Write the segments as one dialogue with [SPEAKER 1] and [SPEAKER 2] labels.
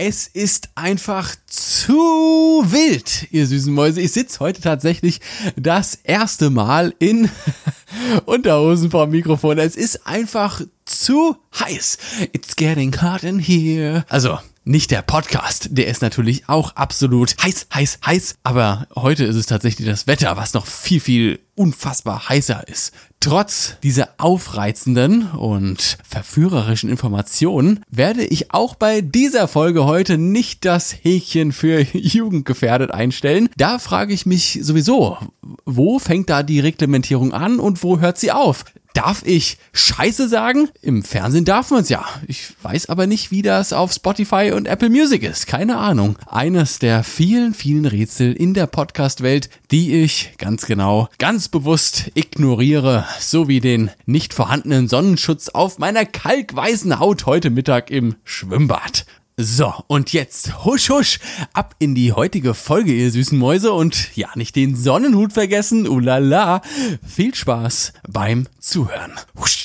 [SPEAKER 1] Es ist einfach zu wild, ihr süßen Mäuse. Ich sitze heute tatsächlich das erste Mal in Unterhosen vor dem Mikrofon. Es ist einfach zu heiß. It's getting hot in here. Also, nicht der Podcast, der ist natürlich auch absolut heiß, heiß, heiß, aber heute ist es tatsächlich das Wetter, was noch viel, viel unfassbar heißer ist. Trotz dieser aufreizenden und verführerischen Informationen werde ich auch bei dieser Folge heute nicht das Häkchen für Jugendgefährdet einstellen. Da frage ich mich sowieso, wo fängt da die Reglementierung an und wo hört sie auf? Darf ich Scheiße sagen? Im Fernsehen darf man es ja. Ich weiß aber nicht, wie das auf Spotify und Apple Music ist. Keine Ahnung. Eines der vielen, vielen Rätsel in der Podcast-Welt, die ich ganz genau, ganz bewusst ignoriere, sowie den nicht vorhandenen Sonnenschutz auf meiner kalkweißen Haut heute Mittag im Schwimmbad. So, und jetzt husch husch ab in die heutige Folge, ihr süßen Mäuse. Und ja, nicht den Sonnenhut vergessen. Ulala. Viel Spaß beim Zuhören. Husch.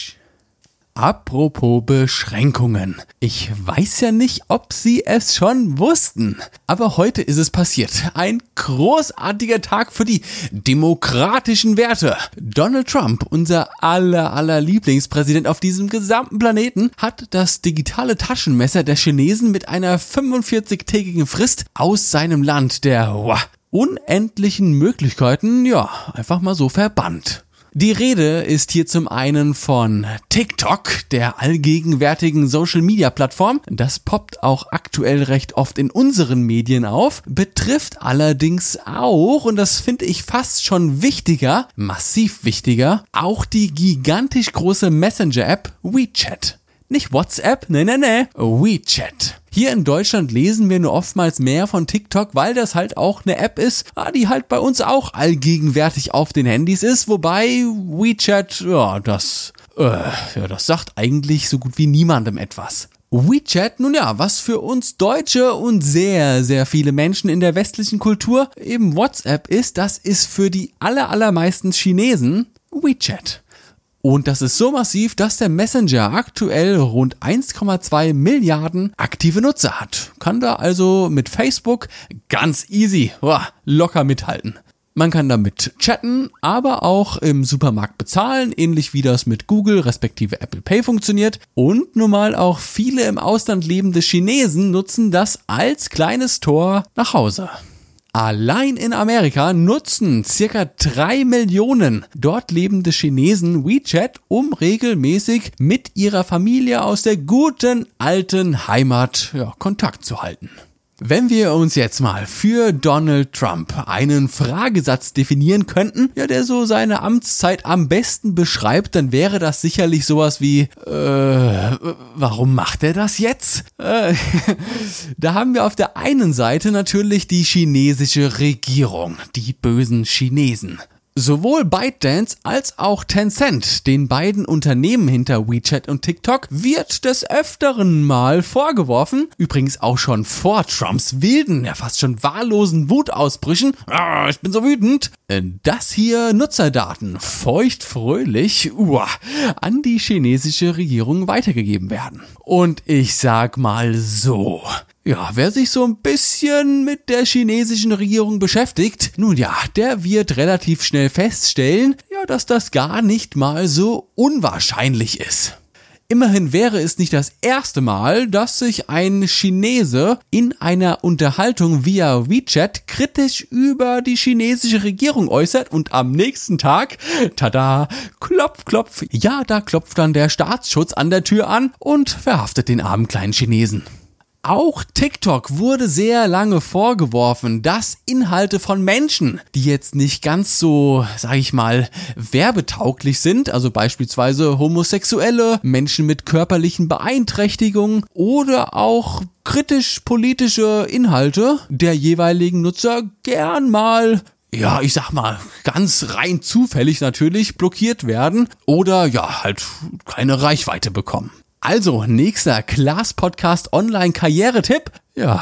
[SPEAKER 1] Apropos Beschränkungen. Ich weiß ja nicht, ob Sie es schon wussten. Aber heute ist es passiert. Ein großartiger Tag für die demokratischen Werte. Donald Trump, unser aller, aller Lieblingspräsident auf diesem gesamten Planeten, hat das digitale Taschenmesser der Chinesen mit einer 45-tägigen Frist aus seinem Land der wow, unendlichen Möglichkeiten, ja, einfach mal so verbannt. Die Rede ist hier zum einen von TikTok, der allgegenwärtigen Social-Media-Plattform. Das poppt auch aktuell recht oft in unseren Medien auf, betrifft allerdings auch, und das finde ich fast schon wichtiger, massiv wichtiger, auch die gigantisch große Messenger-App WeChat. Nicht WhatsApp, ne, ne, ne, WeChat. Hier in Deutschland lesen wir nur oftmals mehr von TikTok, weil das halt auch eine App ist, ah, die halt bei uns auch allgegenwärtig auf den Handys ist, wobei WeChat, ja, das, äh, ja, das sagt eigentlich so gut wie niemandem etwas. WeChat, nun ja, was für uns Deutsche und sehr, sehr viele Menschen in der westlichen Kultur eben WhatsApp ist, das ist für die aller, allermeisten Chinesen WeChat. Und das ist so massiv, dass der Messenger aktuell rund 1,2 Milliarden aktive Nutzer hat. Kann da also mit Facebook ganz easy, locker mithalten. Man kann damit chatten, aber auch im Supermarkt bezahlen, ähnlich wie das mit Google respektive Apple Pay funktioniert. Und nun mal auch viele im Ausland lebende Chinesen nutzen das als kleines Tor nach Hause. Allein in Amerika nutzen circa drei Millionen dort lebende Chinesen WeChat, um regelmäßig mit ihrer Familie aus der guten alten Heimat ja, Kontakt zu halten. Wenn wir uns jetzt mal für Donald Trump einen Fragesatz definieren könnten, ja, der so seine Amtszeit am besten beschreibt, dann wäre das sicherlich sowas wie, äh, warum macht er das jetzt? Äh, da haben wir auf der einen Seite natürlich die chinesische Regierung, die bösen Chinesen. Sowohl ByteDance als auch Tencent, den beiden Unternehmen hinter WeChat und TikTok, wird des Öfteren mal vorgeworfen, übrigens auch schon vor Trumps wilden, ja fast schon wahllosen Wutausbrüchen, ah, ich bin so wütend, äh, dass hier Nutzerdaten feuchtfröhlich uah, an die chinesische Regierung weitergegeben werden. Und ich sag mal so, ja, wer sich so ein bisschen mit der chinesischen Regierung beschäftigt, nun ja, der wird relativ schnell feststellen, ja, dass das gar nicht mal so unwahrscheinlich ist. Immerhin wäre es nicht das erste Mal, dass sich ein Chinese in einer Unterhaltung via WeChat kritisch über die chinesische Regierung äußert und am nächsten Tag, tada, klopf, klopf, ja, da klopft dann der Staatsschutz an der Tür an und verhaftet den armen kleinen Chinesen. Auch TikTok wurde sehr lange vorgeworfen, dass Inhalte von Menschen, die jetzt nicht ganz so, sag ich mal, werbetauglich sind, also beispielsweise Homosexuelle, Menschen mit körperlichen Beeinträchtigungen oder auch kritisch-politische Inhalte der jeweiligen Nutzer gern mal ja, ich sag mal, ganz rein zufällig natürlich blockiert werden oder ja, halt keine Reichweite bekommen. Also, nächster Class Podcast Online Karriere-Tipp. Ja,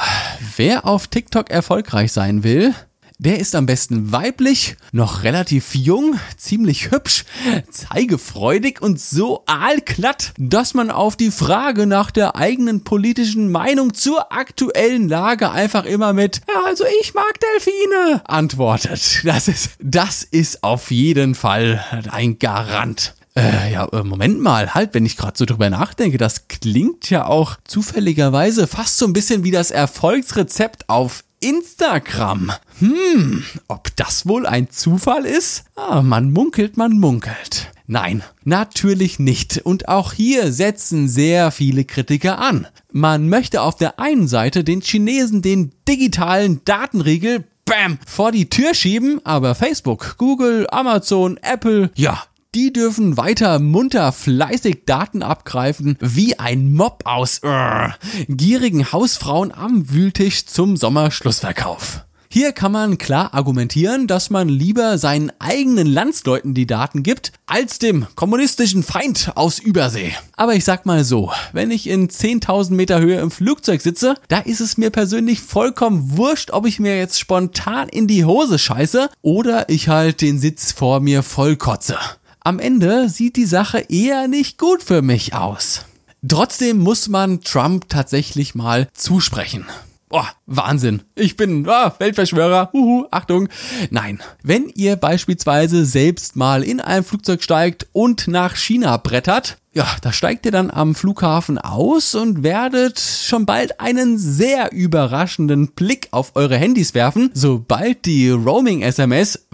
[SPEAKER 1] wer auf TikTok erfolgreich sein will, Wer ist am besten weiblich, noch relativ jung, ziemlich hübsch, zeigefreudig und so aalglatt, dass man auf die Frage nach der eigenen politischen Meinung zur aktuellen Lage einfach immer mit ja, also ich mag Delfine antwortet. Das ist das ist auf jeden Fall ein Garant. Äh, ja, äh, Moment mal, halt, wenn ich gerade so drüber nachdenke, das klingt ja auch zufälligerweise fast so ein bisschen wie das Erfolgsrezept auf Instagram. Hm, ob das wohl ein Zufall ist? Ah, man munkelt, man munkelt. Nein, natürlich nicht. Und auch hier setzen sehr viele Kritiker an. Man möchte auf der einen Seite den Chinesen den digitalen Datenriegel Bam, vor die Tür schieben, aber Facebook, Google, Amazon, Apple, ja, die dürfen weiter munter fleißig Daten abgreifen, wie ein Mob aus uh, gierigen Hausfrauen am Wühltisch zum Sommerschlussverkauf. Hier kann man klar argumentieren, dass man lieber seinen eigenen Landsleuten die Daten gibt, als dem kommunistischen Feind aus Übersee. Aber ich sag mal so, wenn ich in 10.000 Meter Höhe im Flugzeug sitze, da ist es mir persönlich vollkommen wurscht, ob ich mir jetzt spontan in die Hose scheiße oder ich halt den Sitz vor mir vollkotze. Am Ende sieht die Sache eher nicht gut für mich aus. Trotzdem muss man Trump tatsächlich mal zusprechen. Oh, Wahnsinn. Ich bin oh, Weltverschwörer. Huhu, Achtung. Nein, wenn ihr beispielsweise selbst mal in ein Flugzeug steigt und nach China brettert, ja, da steigt ihr dann am Flughafen aus und werdet schon bald einen sehr überraschenden Blick auf eure Handys werfen, sobald die Roaming-SMS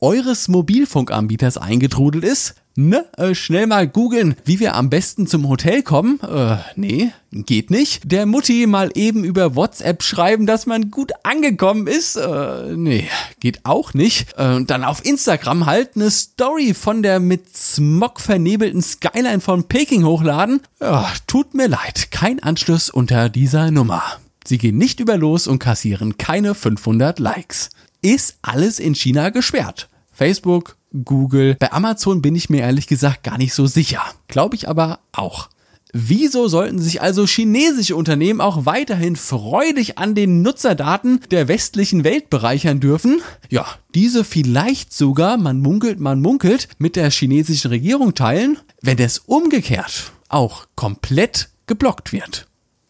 [SPEAKER 1] eures Mobilfunkanbieters eingetrudelt ist Ne? Äh, schnell mal googeln, wie wir am besten zum Hotel kommen. Äh, nee, geht nicht. Der Mutti mal eben über WhatsApp schreiben, dass man gut angekommen ist. Äh, nee, geht auch nicht. Äh, dann auf Instagram halt eine Story von der mit Smog vernebelten Skyline von Peking hochladen. Ja, tut mir leid, kein Anschluss unter dieser Nummer. Sie gehen nicht über los und kassieren keine 500 Likes. Ist alles in China gesperrt. Facebook, Google. Bei Amazon bin ich mir ehrlich gesagt gar nicht so sicher. Glaube ich aber auch. Wieso sollten sich also chinesische Unternehmen auch weiterhin freudig an den Nutzerdaten der westlichen Welt bereichern dürfen? Ja, diese vielleicht sogar, man munkelt, man munkelt, mit der chinesischen Regierung teilen, wenn es umgekehrt auch komplett geblockt wird.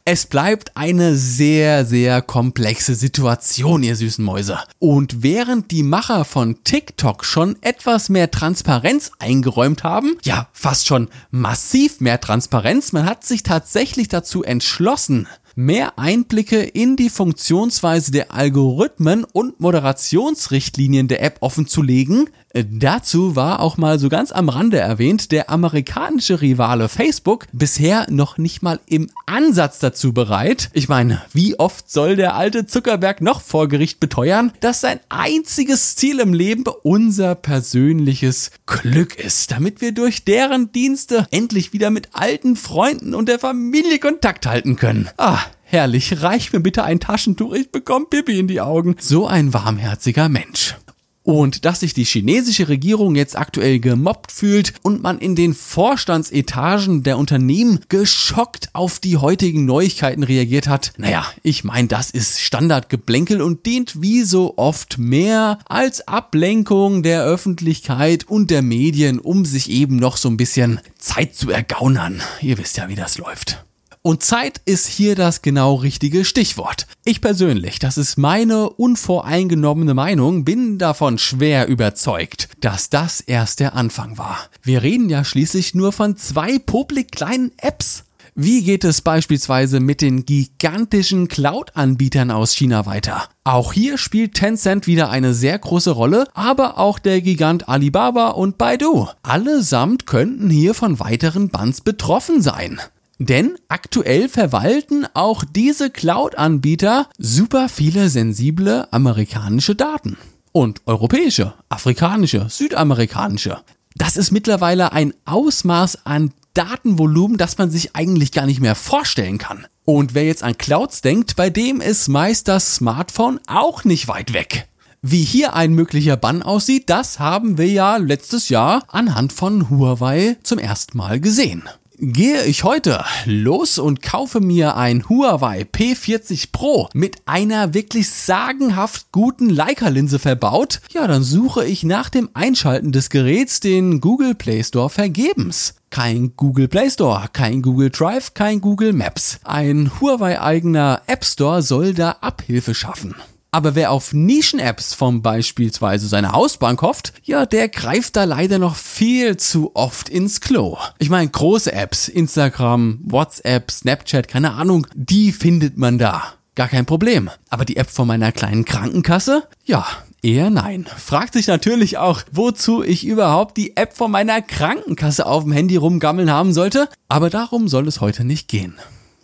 [SPEAKER 1] Es bleibt eine sehr, sehr komplexe Situation, ihr süßen Mäuse. Und während die Macher von TikTok schon etwas mehr Transparenz eingeräumt haben, ja, fast schon massiv mehr Transparenz, man hat sich tatsächlich dazu entschlossen, mehr Einblicke in die Funktionsweise der Algorithmen und Moderationsrichtlinien der App offenzulegen. Äh, dazu war auch mal so ganz am Rande erwähnt, der amerikanische Rivale Facebook bisher noch nicht mal im Ansatz dazu bereit. Ich meine, wie oft soll der alte Zuckerberg noch vor Gericht beteuern, dass sein einziges Ziel im Leben unser persönliches Glück ist, damit wir durch deren Dienste endlich wieder mit alten Freunden und der Familie Kontakt halten können. Ah, Herrlich, reich mir bitte ein Taschentuch, ich bekomme Pipi in die Augen. So ein warmherziger Mensch. Und dass sich die chinesische Regierung jetzt aktuell gemobbt fühlt und man in den Vorstandsetagen der Unternehmen geschockt auf die heutigen Neuigkeiten reagiert hat, naja, ich meine, das ist Standardgeblänkel und dient wie so oft mehr als Ablenkung der Öffentlichkeit und der Medien, um sich eben noch so ein bisschen Zeit zu ergaunern. Ihr wisst ja, wie das läuft. Und Zeit ist hier das genau richtige Stichwort. Ich persönlich, das ist meine unvoreingenommene Meinung, bin davon schwer überzeugt, dass das erst der Anfang war. Wir reden ja schließlich nur von zwei publik kleinen Apps. Wie geht es beispielsweise mit den gigantischen Cloud-Anbietern aus China weiter? Auch hier spielt Tencent wieder eine sehr große Rolle, aber auch der Gigant Alibaba und Baidu. Allesamt könnten hier von weiteren Bans betroffen sein. Denn aktuell verwalten auch diese Cloud-Anbieter super viele sensible amerikanische Daten. Und europäische, afrikanische, südamerikanische. Das ist mittlerweile ein Ausmaß an Datenvolumen, das man sich eigentlich gar nicht mehr vorstellen kann. Und wer jetzt an Clouds denkt, bei dem ist meist das Smartphone auch nicht weit weg. Wie hier ein möglicher Bann aussieht, das haben wir ja letztes Jahr anhand von Huawei zum ersten Mal gesehen. Gehe ich heute los und kaufe mir ein Huawei P40 Pro mit einer wirklich sagenhaft guten Leica-Linse verbaut, ja, dann suche ich nach dem Einschalten des Geräts den Google Play Store vergebens. Kein Google Play Store, kein Google Drive, kein Google Maps. Ein Huawei-eigener App Store soll da Abhilfe schaffen. Aber wer auf Nischen-Apps von beispielsweise seiner Hausbank hofft, ja, der greift da leider noch viel zu oft ins Klo. Ich meine, große Apps, Instagram, WhatsApp, Snapchat, keine Ahnung, die findet man da. Gar kein Problem. Aber die App von meiner kleinen Krankenkasse? Ja, Eher nein. Fragt sich natürlich auch, wozu ich überhaupt die App von meiner Krankenkasse auf dem Handy rumgammeln haben sollte. Aber darum soll es heute nicht gehen.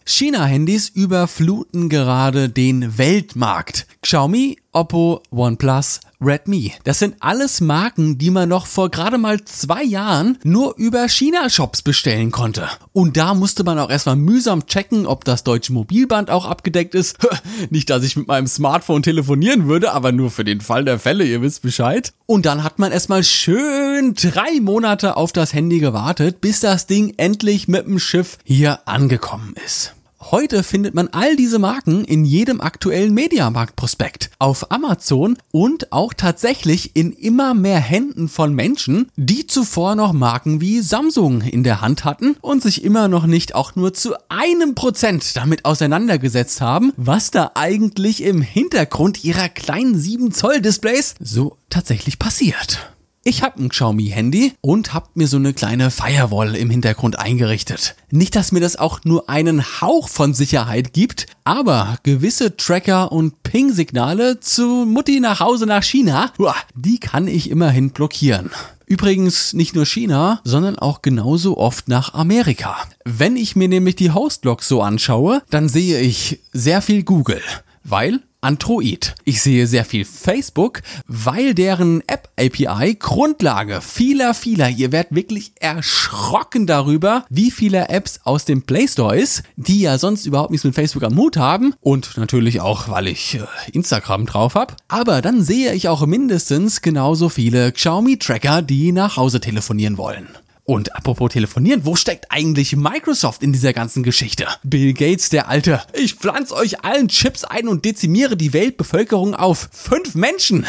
[SPEAKER 1] China-Handys überfluten gerade den Weltmarkt. Xiaomi, Oppo, OnePlus, Redmi. Das sind alles Marken, die man noch vor gerade mal zwei Jahren nur über China-Shops bestellen konnte. Und da musste man auch erstmal mühsam checken, ob das deutsche Mobilband auch abgedeckt ist. Nicht, dass ich mit meinem Smartphone telefonieren würde, aber nur für den Fall der Fälle, ihr wisst Bescheid. Und dann hat man erstmal schön drei Monate auf das Handy gewartet, bis das Ding endlich mit dem Schiff hier angekommen ist. Heute findet man all diese Marken in jedem aktuellen Mediamarkt-Prospekt, auf Amazon und auch tatsächlich in immer mehr Händen von Menschen, die zuvor noch Marken wie Samsung in der Hand hatten und sich immer noch nicht auch nur zu einem Prozent damit auseinandergesetzt haben, was da eigentlich im Hintergrund ihrer kleinen 7 Zoll Displays so tatsächlich passiert. Ich habe ein Xiaomi-Handy und habe mir so eine kleine Firewall im Hintergrund eingerichtet. Nicht, dass mir das auch nur einen Hauch von Sicherheit gibt, aber gewisse Tracker und Ping-Signale zu Mutti nach Hause nach China, die kann ich immerhin blockieren. Übrigens nicht nur China, sondern auch genauso oft nach Amerika. Wenn ich mir nämlich die Hostlogs so anschaue, dann sehe ich sehr viel Google, weil Android. Ich sehe sehr viel Facebook, weil deren App-API Grundlage vieler, vieler, ihr werdet wirklich erschrocken darüber, wie viele Apps aus dem Play Store ist, die ja sonst überhaupt nichts mit Facebook am Mut haben und natürlich auch, weil ich äh, Instagram drauf habe. Aber dann sehe ich auch mindestens genauso viele Xiaomi-Tracker, die nach Hause telefonieren wollen. Und apropos telefonieren, wo steckt eigentlich Microsoft in dieser ganzen Geschichte? Bill Gates, der Alte. Ich pflanze euch allen Chips ein und dezimiere die Weltbevölkerung auf fünf Menschen.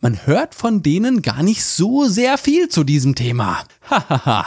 [SPEAKER 1] Man hört von denen gar nicht so sehr viel zu diesem Thema. Hahaha.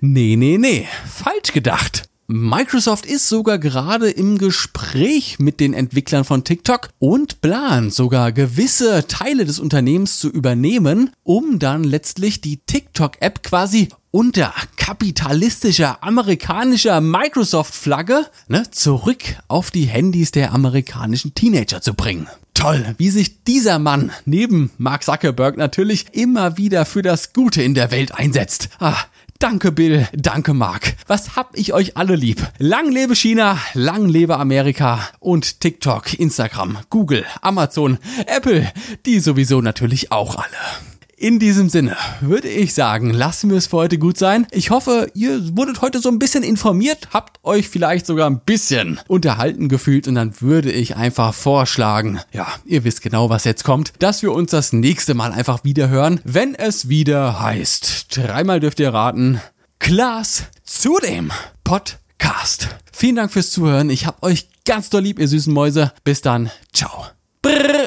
[SPEAKER 1] nee, nee, nee. Falsch gedacht. Microsoft ist sogar gerade im Gespräch mit den Entwicklern von TikTok und plant sogar gewisse Teile des Unternehmens zu übernehmen, um dann letztlich die TikTok-App quasi unter kapitalistischer amerikanischer Microsoft-Flagge ne, zurück auf die Handys der amerikanischen Teenager zu bringen. Toll, wie sich dieser Mann neben Mark Zuckerberg natürlich immer wieder für das Gute in der Welt einsetzt. Ah, Danke Bill, danke Mark. Was hab ich euch alle lieb? Lang lebe China, lang lebe Amerika und TikTok, Instagram, Google, Amazon, Apple, die sowieso natürlich auch alle. In diesem Sinne würde ich sagen, lassen wir es für heute gut sein. Ich hoffe, ihr wurdet heute so ein bisschen informiert, habt euch vielleicht sogar ein bisschen unterhalten gefühlt und dann würde ich einfach vorschlagen, ja, ihr wisst genau, was jetzt kommt, dass wir uns das nächste Mal einfach wieder hören, wenn es wieder heißt. Dreimal dürft ihr raten. Klaas zu dem Podcast. Vielen Dank fürs Zuhören. Ich hab euch ganz doll lieb, ihr süßen Mäuse. Bis dann. Ciao. Brrr.